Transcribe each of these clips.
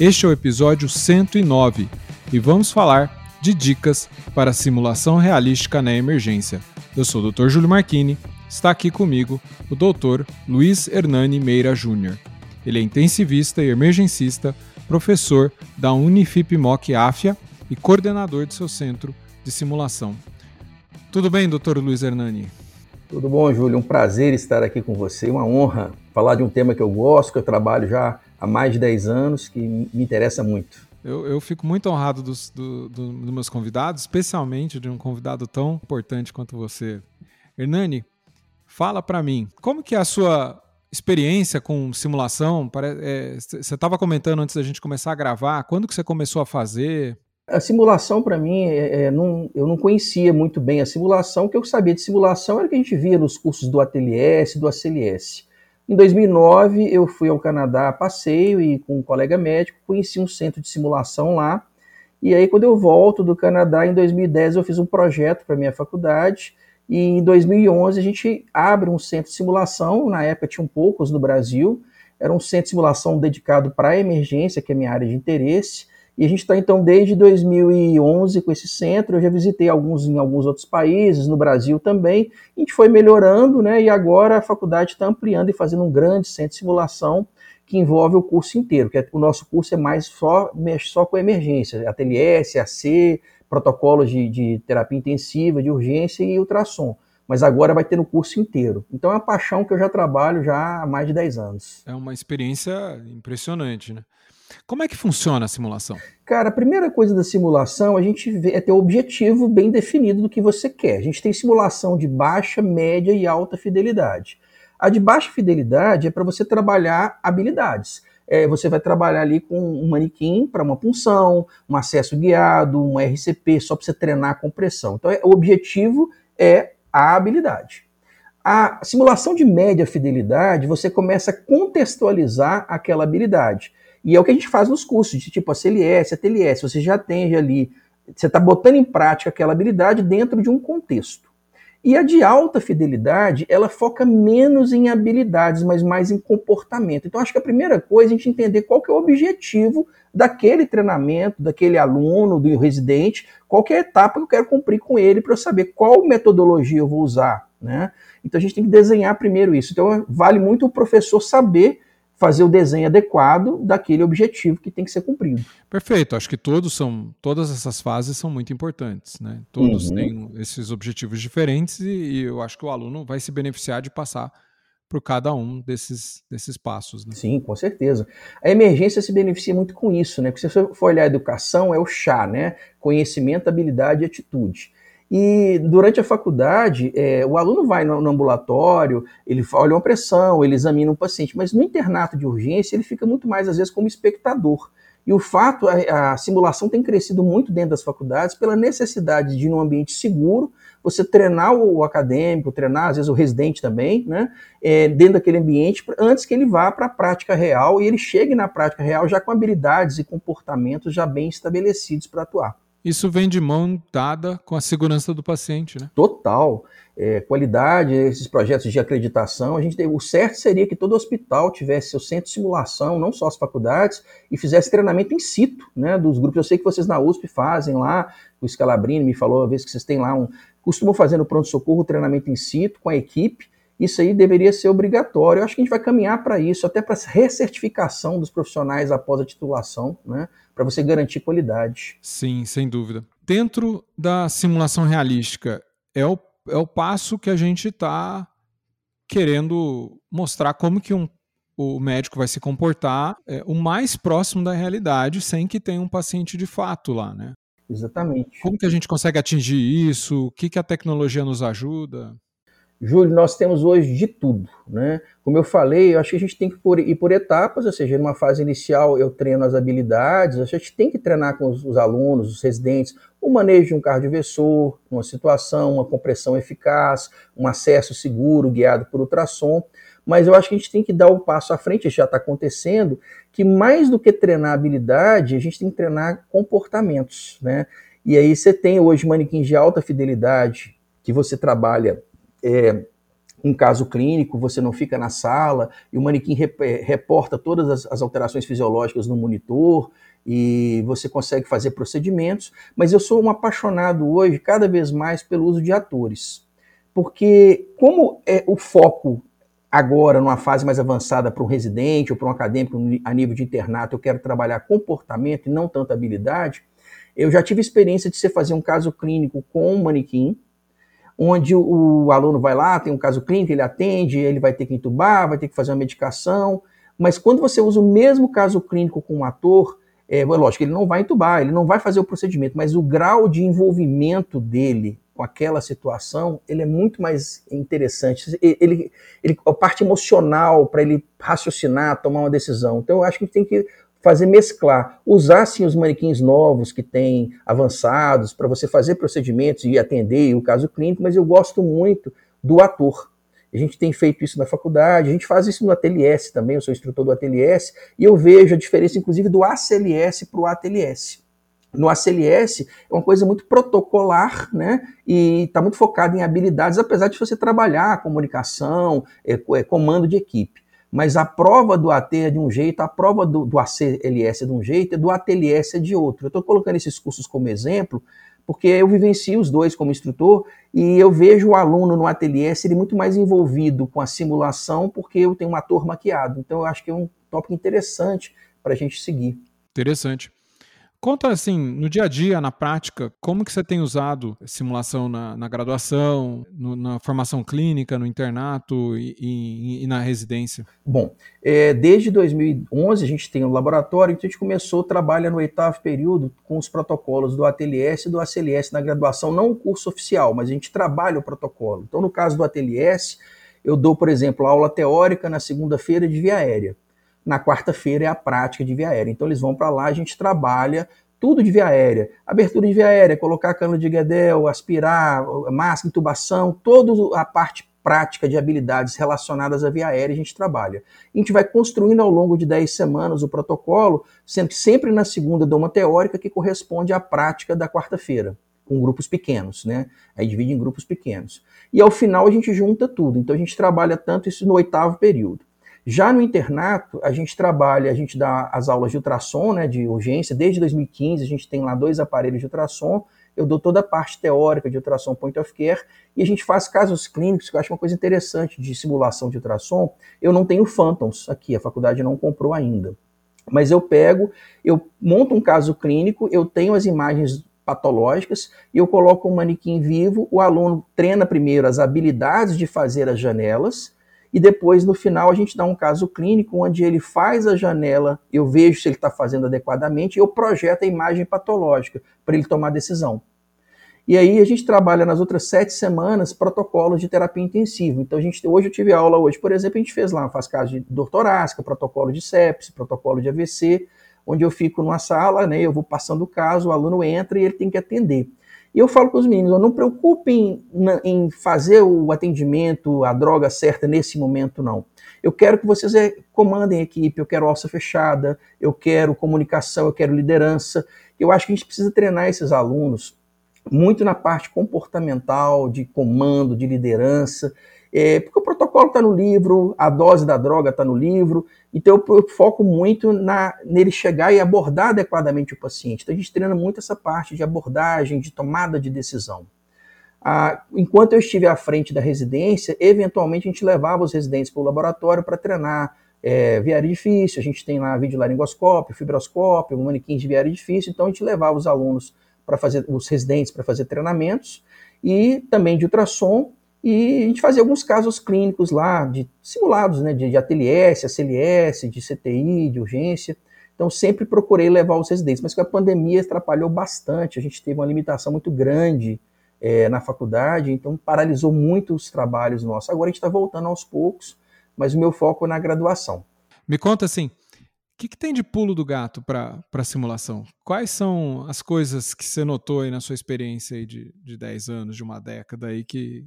Este é o episódio 109 e vamos falar de dicas para simulação realística na emergência. Eu sou o Dr. Júlio Marchini, está aqui comigo o Dr. Luiz Hernani Meira Júnior. Ele é intensivista e emergencista, professor da Unifip MOC e coordenador de seu centro de simulação. Tudo bem, Dr. Luiz Hernani? Tudo bom, Júlio? Um prazer estar aqui com você, uma honra falar de um tema que eu gosto, que eu trabalho já há mais de 10 anos, que me interessa muito. Eu, eu fico muito honrado dos, do, do, dos meus convidados, especialmente de um convidado tão importante quanto você. Hernani, fala para mim, como que é a sua experiência com simulação? Você é, estava comentando antes da gente começar a gravar, quando que você começou a fazer? A simulação, para mim, é, é, não, eu não conhecia muito bem a simulação. O que eu sabia de simulação era o que a gente via nos cursos do ATLS, do ACLS. Em 2009, eu fui ao Canadá a passeio e com um colega médico conheci um centro de simulação lá. E aí, quando eu volto do Canadá, em 2010, eu fiz um projeto para minha faculdade. E em 2011, a gente abre um centro de simulação. Na época, tinham poucos no Brasil. Era um centro de simulação dedicado para emergência, que é minha área de interesse. E a gente está, então, desde 2011 com esse centro. Eu já visitei alguns em alguns outros países, no Brasil também. A gente foi melhorando, né? E agora a faculdade está ampliando e fazendo um grande centro de simulação que envolve o curso inteiro. Que é, o nosso curso é mais só, só com emergência, ATLS, AC, protocolos de, de terapia intensiva, de urgência e ultrassom mas agora vai ter no curso inteiro. Então é uma paixão que eu já trabalho já há mais de 10 anos. É uma experiência impressionante, né? Como é que funciona a simulação? Cara, a primeira coisa da simulação a gente vê, é ter o objetivo bem definido do que você quer. A gente tem simulação de baixa, média e alta fidelidade. A de baixa fidelidade é para você trabalhar habilidades. É, você vai trabalhar ali com um manequim para uma punção, um acesso guiado, um RCP, só para você treinar a compressão. Então, é, o objetivo é a habilidade. A simulação de média fidelidade, você começa a contextualizar aquela habilidade. E é o que a gente faz nos cursos, de tipo a CLS, a TLS, você já tem ali, você está botando em prática aquela habilidade dentro de um contexto. E a de alta fidelidade, ela foca menos em habilidades, mas mais em comportamento. Então, acho que a primeira coisa é a gente entender qual que é o objetivo daquele treinamento, daquele aluno, do residente, qual que é a etapa que eu quero cumprir com ele para eu saber qual metodologia eu vou usar. Né? Então, a gente tem que desenhar primeiro isso. Então, vale muito o professor saber fazer o desenho adequado daquele objetivo que tem que ser cumprido. Perfeito. Acho que todos são, todas essas fases são muito importantes, né? Todos uhum. têm esses objetivos diferentes e, e, eu acho que o aluno vai se beneficiar de passar por cada um desses, desses passos. Né? Sim, com certeza. A emergência se beneficia muito com isso, né? Porque se você for olhar a educação, é o chá, né? Conhecimento, habilidade e atitude. E durante a faculdade, é, o aluno vai no, no, ambulatório, ele olha uma pressão, ele examina um paciente, mas no internato de urgência ele fica muito mais, às vezes, como espectador. E o fato, a, a simulação tem crescido muito dentro das faculdades pela necessidade de, num ambiente seguro, você treinar o, o acadêmico, treinar, às vezes, o residente também, né, é, dentro daquele ambiente, antes que ele vá para a prática real e ele chegue na prática real já com habilidades e comportamentos já bem estabelecidos para atuar. Isso vem de mão dada com a segurança do paciente, né? Total. É, qualidade, esses projetos de acreditação, a gente tem, o certo seria que todo hospital tivesse seu centro de simulação, não só as faculdades, e fizesse treinamento in situ, né, dos grupos. Eu sei que vocês na USP fazem lá, o Scalabrini me falou uma vez que vocês têm lá um, costumam fazer no pronto-socorro treinamento in situ com a equipe, isso aí deveria ser obrigatório. Eu acho que a gente vai caminhar para isso, até para recertificação dos profissionais após a titulação, né? Para você garantir qualidade. Sim, sem dúvida. Dentro da simulação realística, é o, é o passo que a gente está querendo mostrar como que um, o médico vai se comportar é, o mais próximo da realidade, sem que tenha um paciente de fato lá, né? Exatamente. Como que a gente consegue atingir isso? O que, que a tecnologia nos ajuda? Júlio, nós temos hoje de tudo, né? Como eu falei, eu acho que a gente tem que ir por etapas, ou seja, numa fase inicial eu treino as habilidades, a gente tem que treinar com os, os alunos, os residentes, o manejo de um cardioversor, uma situação, uma compressão eficaz, um acesso seguro guiado por ultrassom, mas eu acho que a gente tem que dar um passo à frente, já está acontecendo, que mais do que treinar habilidade, a gente tem que treinar comportamentos, né? E aí você tem hoje manequins de alta fidelidade, que você trabalha é, um caso clínico, você não fica na sala e o manequim é, reporta todas as, as, alterações fisiológicas no monitor e você consegue fazer procedimentos. Mas eu sou um apaixonado hoje, cada vez mais, pelo uso de atores. Porque, como é o foco agora, numa fase mais avançada, para um residente ou para um acadêmico a nível de internato, eu quero trabalhar comportamento e não tanta habilidade, eu já tive experiência de você fazer um caso clínico com um manequim, onde o, o, aluno vai lá, tem um caso clínico, ele atende, ele vai ter que entubar, vai ter que fazer uma medicação, mas quando você usa o mesmo caso clínico com um ator, é, lógico, ele não vai entubar, ele não vai fazer o procedimento, mas o grau de envolvimento dele com aquela situação, ele é muito mais interessante. Ele, ele, a parte emocional para ele raciocinar, tomar uma decisão. Então, eu acho que tem que fazer mesclar, usar sim os manequins novos que tem avançados para você fazer procedimentos e atender o caso clínico, mas eu gosto muito do ator. A gente tem feito isso na faculdade, a gente faz isso no ATLS também, eu sou instrutor do ATLS, e eu vejo a diferença, inclusive, do ACLS para o ATLS. No ACLS é uma coisa muito protocolar, né? E está muito focado em habilidades, apesar de você trabalhar comunicação, é, é, comando de equipe mas a prova do AT é de um jeito, a prova do, do ACLS é de um jeito, e do ATLS é de outro. Eu estou colocando esses cursos como exemplo, porque eu vivencio os dois como instrutor e eu vejo o aluno no ATLS ele muito mais envolvido com a simulação, porque eu tenho um ator maquiado. Então eu acho que é um tópico interessante para a gente seguir. Interessante. Conta assim, no dia a dia, na prática, como que você tem usado simulação na, na graduação, no, na formação clínica, no internato e, e, e na residência? Bom, é, desde 2011 a gente tem um laboratório, então a gente começou, trabalha no oitavo período com os protocolos do ATLS e do ACLS na graduação, não o curso oficial, mas a gente trabalha o protocolo. Então no caso do ATLS, eu dou, por exemplo, aula teórica na segunda-feira de via aérea na quarta-feira é a prática de via aérea. Então eles vão para lá, a gente trabalha tudo de via aérea. Abertura de via aérea, colocar cano de Guedel, aspirar, máscara, intubação, toda a parte prática de habilidades relacionadas à via aérea a gente trabalha. A gente vai construindo ao longo de 10 semanas o protocolo, que sempre na segunda dou uma teórica que corresponde à prática da quarta-feira, com grupos pequenos, né? Aí divide em grupos pequenos. E ao final a gente junta tudo. Então a gente trabalha tanto isso no oitavo período. Já no internato, a gente trabalha, a gente dá as aulas de ultrassom, né, de urgência. Desde 2015, a gente tem lá dois aparelhos de ultrassom. Eu dou toda a parte teórica de ultrassom point of care e a gente faz casos clínicos, que eu acho uma coisa interessante de simulação de ultrassom. Eu não tenho Phantoms aqui, a faculdade não comprou ainda. Mas eu pego, eu monto um caso clínico, eu tenho as imagens patológicas e eu coloco um manequim vivo. O aluno treina primeiro as habilidades de fazer as janelas e depois no final a gente dá um caso clínico onde ele faz a janela, eu vejo se ele está fazendo adequadamente eu projeto a imagem patológica para ele tomar decisão. E aí a gente trabalha nas outras sete semanas protocolos de terapia intensiva. Então a gente, hoje eu tive aula hoje, por exemplo, a gente fez lá, faz caso de dor torácica, protocolo de sepsis, protocolo de AVC, onde eu fico numa sala, né, eu vou passando o caso, o aluno entra e ele tem que atender. E eu falo para os meninos, não preocupem em fazer o atendimento, a droga certa nesse momento, não. Eu quero que vocês eh, comandem a equipe, eu quero alça fechada, eu quero comunicação, eu quero liderança. Eu acho que a gente precisa treinar esses alunos muito na parte comportamental, de comando, de liderança, é, porque o protocolo está no livro, a dose da droga está no livro, então eu, eu foco muito na, nele chegar e abordar adequadamente o paciente. Então a gente treina muito essa parte de abordagem, de tomada de decisão. Ah, enquanto eu estive à frente da residência, eventualmente a gente levava os residentes para o laboratório para treinar é, viário difícil, a gente tem lá videolaringoscópio, fibroscópio, manequins de viário difícil, então a gente levava os alunos para fazer, os residentes para fazer treinamentos e também de ultrassom e a gente fazia alguns casos clínicos lá, de simulados, né, de, de ATLS, ACLS, de CTI, de urgência. Então sempre procurei levar os residentes, mas a pandemia atrapalhou bastante, a gente teve uma limitação muito grande é, na faculdade, então paralisou muito os trabalhos nossos. Agora a gente está voltando aos poucos, mas o meu foco é na graduação. Me conta assim, o que, que, tem de pulo do gato para a simulação? Quais são as coisas que você notou aí na sua experiência aí de, de 10 anos, de uma década aí, que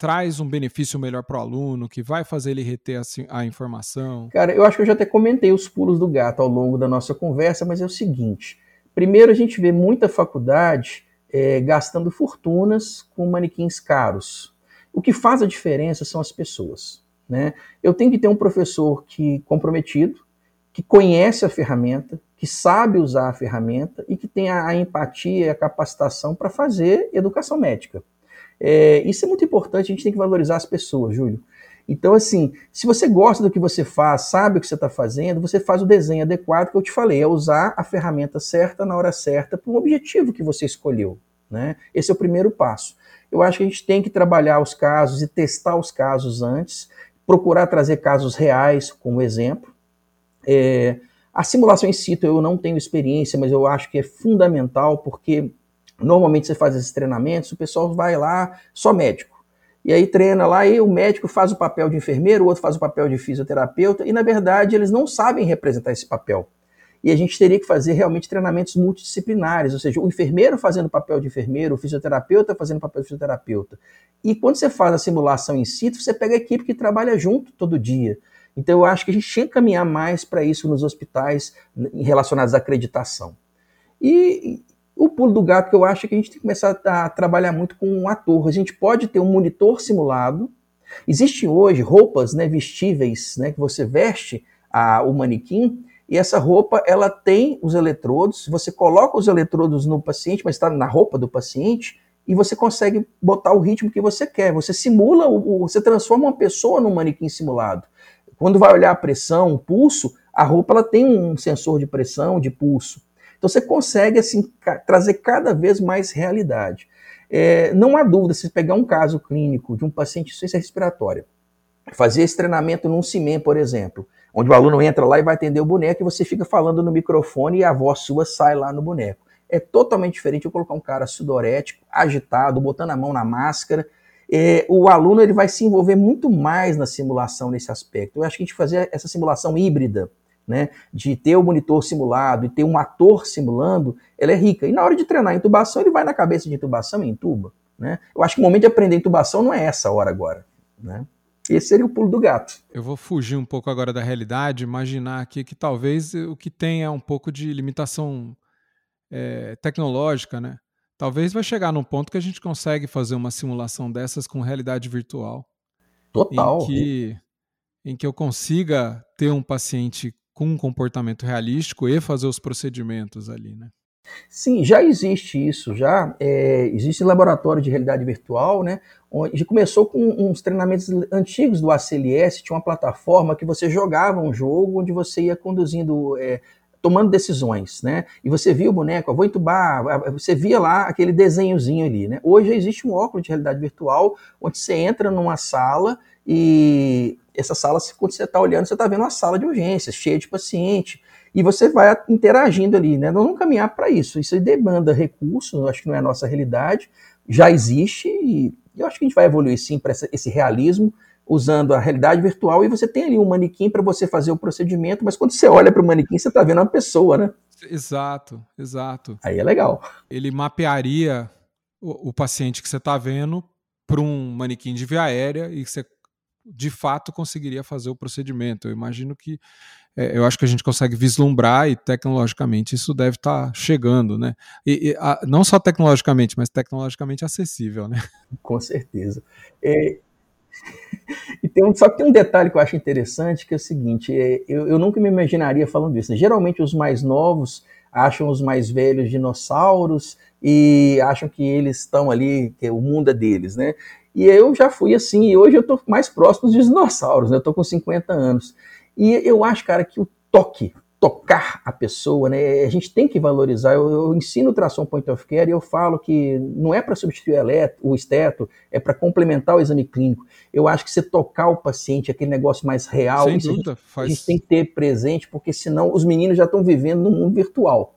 traz um benefício melhor para o aluno, que vai fazer ele reter a, a, informação? Cara, eu acho que eu já até comentei os pulos do gato ao longo da nossa conversa, mas é o seguinte: primeiro a gente vê muita faculdade é, gastando fortunas com manequins caros. O que faz a diferença são as pessoas. Né? Eu tenho que ter um professor que comprometido, que conhece a ferramenta, que sabe usar a ferramenta e que tem a, empatia e a capacitação para fazer educação médica. É, isso é muito importante, a gente tem que valorizar as pessoas, Júlio. Então, assim, se você gosta do que você faz, sabe o que você está fazendo, você faz o desenho adequado que eu te falei, é usar a ferramenta certa na hora certa para o objetivo que você escolheu. Né? Esse é o primeiro passo. Eu acho que a gente tem que trabalhar os casos e testar os casos antes, procurar trazer casos reais como exemplo. É, a simulação em situ eu não tenho experiência, mas eu acho que é fundamental porque normalmente você faz esses treinamentos, o pessoal vai lá só médico. E aí treina lá e o médico faz o papel de enfermeiro, o outro faz o papel de fisioterapeuta, e na verdade eles não sabem representar esse papel. E a gente teria que fazer realmente treinamentos multidisciplinares, ou seja, o enfermeiro fazendo o papel de enfermeiro, o fisioterapeuta fazendo o papel de fisioterapeuta. E quando você faz a simulação em situ, você pega a equipe que trabalha junto todo dia. Então eu acho que a gente tinha que caminhar mais para isso nos hospitais relacionados à acreditação. E o pulo do gato que eu acho é que a gente tem que começar a trabalhar muito com um ator. A gente pode ter um monitor simulado. Existem hoje roupas né, vestíveis né, que você veste a, o manequim e essa roupa ela tem os eletrodos. Você coloca os eletrodos no paciente, mas está na roupa do paciente e você consegue botar o ritmo que você quer. Você simula, você transforma uma pessoa num manequim simulado. Quando vai olhar a pressão, o pulso, a roupa ela tem um sensor de pressão, de pulso. Então você consegue assim trazer cada vez mais realidade. É, não há dúvida, se pegar um caso clínico de um paciente de insuficiência respiratória, fazer esse treinamento num CIMEM, por exemplo, onde o aluno entra lá e vai atender o boneco e você fica falando no microfone e a voz sua sai lá no boneco. É totalmente diferente eu colocar um cara sudorético, agitado, botando a mão na máscara. É, o aluno ele vai se envolver muito mais na simulação nesse aspecto. Eu acho que a gente fazer essa simulação híbrida, né, de ter o monitor simulado e ter um ator simulando, ela é rica. E na hora de treinar intubação, ele vai na cabeça de intubação e intuba. Né? Eu acho que o momento de aprender intubação não é essa hora agora. Né? Esse seria o pulo do gato. Eu vou fugir um pouco agora da realidade, imaginar aqui que talvez o que tem é um pouco de limitação é, tecnológica, né? Talvez vai chegar num ponto que a gente consegue fazer uma simulação dessas com realidade virtual. Total. Em que, em que eu consiga ter um paciente com um comportamento realístico e fazer os procedimentos ali, né? Sim, já existe isso, já é, existe laboratório de realidade virtual, né? Onde começou com uns treinamentos antigos do ACLS, tinha uma plataforma que você jogava um jogo onde você ia conduzindo, é, tomando decisões, né? E você via o boneco, eu vou entubar, você via lá aquele desenhozinho ali, né? Hoje existe um óculos de realidade virtual onde você entra numa sala e essa sala, quando você está olhando, você está vendo uma sala de urgências, cheia de paciente, e você vai interagindo ali, né? Nós vamos caminhar para isso. Isso demanda recursos, acho que não é a nossa realidade, já existe, e eu acho que a gente vai evoluir sim para esse realismo, usando a realidade virtual, e você tem ali um manequim para você fazer o procedimento, mas quando você olha para o manequim, você está vendo uma pessoa, né? Exato, exato. Aí é legal. Ele mapearia o, o paciente que você está vendo para um manequim de via aérea e você de fato conseguiria fazer o procedimento. Eu imagino que é, eu acho que a gente consegue vislumbrar e tecnologicamente isso deve estar tá chegando, né? E, e a, não só tecnologicamente, mas tecnologicamente acessível, né? Com certeza. É, e tem um, só que tem um detalhe que eu acho interessante, que é o seguinte, é, eu, eu nunca me imaginaria falando isso. Né? Geralmente os mais novos acham os mais velhos dinossauros e acham que eles estão ali, que o mundo é deles, né? E eu já fui assim, e hoje eu estou mais próximo dos dinossauros, né? Eu estou com 50 anos. E eu acho, cara, que o toque, tocar a pessoa, né? A gente tem que valorizar. Eu, eu ensino tração point of care e eu falo que não é para substituir o esteto, é para complementar o exame clínico. Eu acho que você tocar o paciente, aquele negócio mais real, Sem dúvida, a, gente, faz... a gente tem que ter presente, porque senão os meninos já estão vivendo no mundo virtual.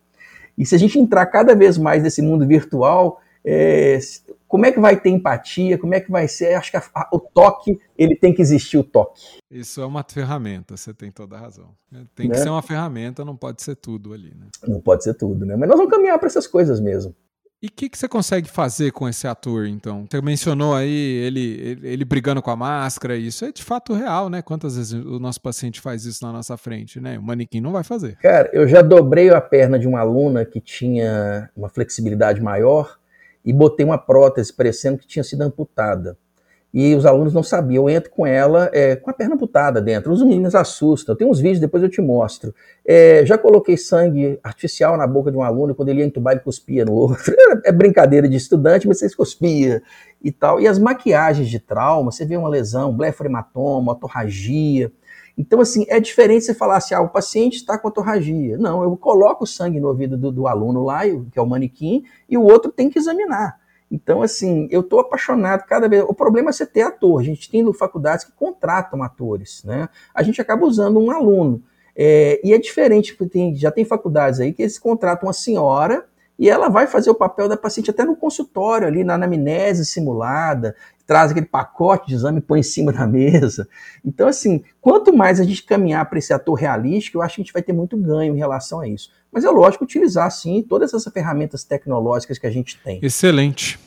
E se a gente entrar cada vez mais nesse mundo virtual, é, como é que vai ter empatia, como é que vai ser, acho que a, a, o toque, ele tem que existir o toque. Isso é uma ferramenta, você tem toda a razão. Tem que né? ser uma ferramenta, não pode ser tudo ali, né? Não pode ser tudo, né? Mas nós vamos caminhar para essas coisas mesmo. E o que, que você consegue fazer com esse ator, então? Você mencionou aí ele, ele, ele, brigando com a máscara, isso é de fato real, né? Quantas vezes o nosso paciente faz isso na nossa frente, né? O manequim não vai fazer. Cara, eu já dobrei a perna de uma aluna que tinha uma flexibilidade maior e botei uma prótese parecendo que tinha sido amputada e os alunos não sabiam. Eu entro com ela é, com a perna amputada dentro. Os meninos assustam. Tem uns vídeos, depois eu te mostro. É, já coloquei sangue artificial na boca de um aluno, quando ele ia entubar, ele cuspia no outro. É brincadeira de estudante, mas vocês cuspia e tal. E as maquiagens de trauma, você vê uma lesão, blefarematoma, otorragia. Então, assim, é diferente você falar assim, ah, o paciente está com otorragia. Não, eu coloco o sangue no ouvido do, do aluno lá, que é o manequim, e o outro tem que examinar. Então, assim, eu estou apaixonado cada vez. O problema é você ter ator. A gente tem faculdades que contratam atores, né? A gente acaba usando um aluno. É, e é diferente, porque tem, já tem faculdades aí que eles contratam uma senhora e ela vai fazer o papel da paciente até no consultório, ali na anamnese simulada, traz aquele pacote de exame e põe em cima da mesa. Então, assim, quanto mais a gente caminhar para esse ator realístico, eu acho que a gente vai ter muito ganho em relação a isso. Mas é lógico utilizar, sim, todas essas ferramentas tecnológicas que a gente tem. Excelente. O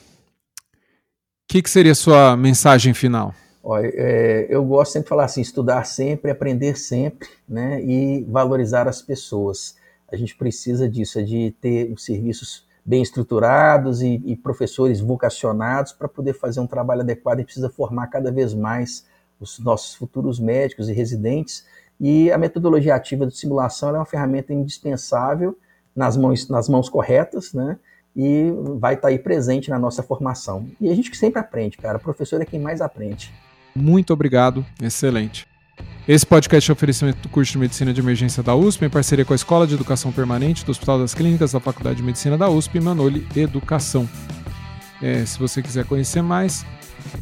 que, que seria a sua mensagem final? Olha, é, eu gosto sempre de falar assim, estudar sempre, aprender sempre, né, e valorizar as pessoas. A gente precisa disso, é de ter os serviços bem estruturados e, e professores vocacionados para poder fazer um trabalho adequado. Gente precisa formar cada vez mais os nossos futuros médicos e residentes e a metodologia ativa de simulação é uma ferramenta indispensável nas mãos, nas mãos corretas, né? E vai estar tá aí presente na nossa formação. E a gente que sempre aprende, cara. O professor é quem mais aprende. Muito obrigado, excelente. Esse podcast é oferecimento do curso de Medicina de Emergência da USP, em parceria com a Escola de Educação Permanente do Hospital das Clínicas da Faculdade de Medicina da USP Manoli Educação. É, se você quiser conhecer mais,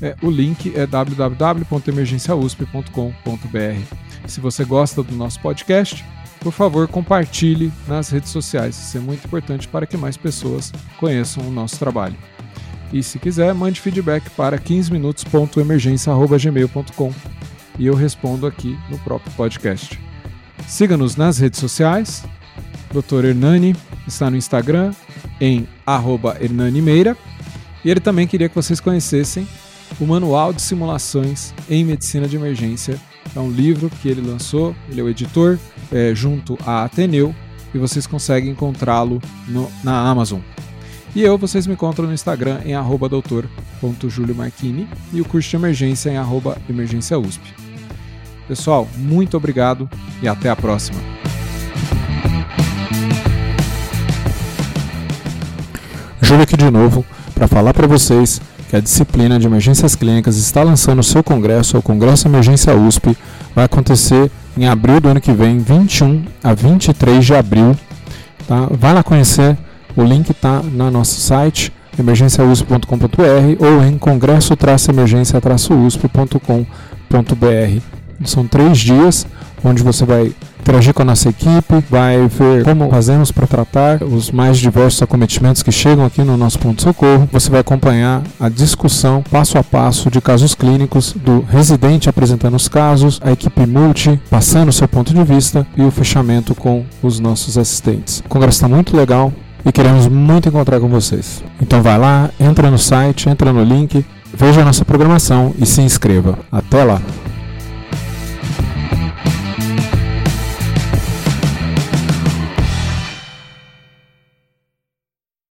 é, o link é www.emergenciausp.com.br. Se você gosta do nosso podcast, por favor, compartilhe nas redes sociais. Isso é muito importante para que mais pessoas conheçam o nosso trabalho. E se quiser, mande feedback para 15minutos.emergência.gmail.com e eu respondo aqui no próprio podcast. Siga-nos nas redes sociais. Dr. Hernani está no Instagram em arroba Hernani Meira. E ele também queria que vocês conhecessem o Manual de Simulações em Medicina de Emergência, é um livro que ele lançou, ele é o editor, é, junto a Ateneu, e vocês conseguem encontrá-lo na Amazon. E eu, vocês me encontram no Instagram em doutor.juliomarchini e o curso de emergência em emergênciausp. Pessoal, muito obrigado e até a próxima. Júlio aqui de novo para falar para vocês que a disciplina de emergências clínicas está lançando o seu congresso, o Congresso Emergência USP, vai acontecer em abril do ano que vem, 21 a 23 de abril. Tá? Vai lá conhecer, o link está no nosso site emergenciausp.com.br ou em congresso-emergência-usp.com.br. São três dias onde você vai interagir com a nossa equipe, vai ver como fazemos para tratar os mais diversos acometimentos que chegam aqui no nosso ponto-socorro. Você vai acompanhar a discussão passo a passo de casos clínicos, do residente apresentando os casos, a equipe multi passando o seu ponto de vista e o fechamento com os nossos assistentes. O congresso está muito legal e queremos muito encontrar com vocês. Então vai lá, entra no site, entra no link, veja a nossa programação e se inscreva. Até lá!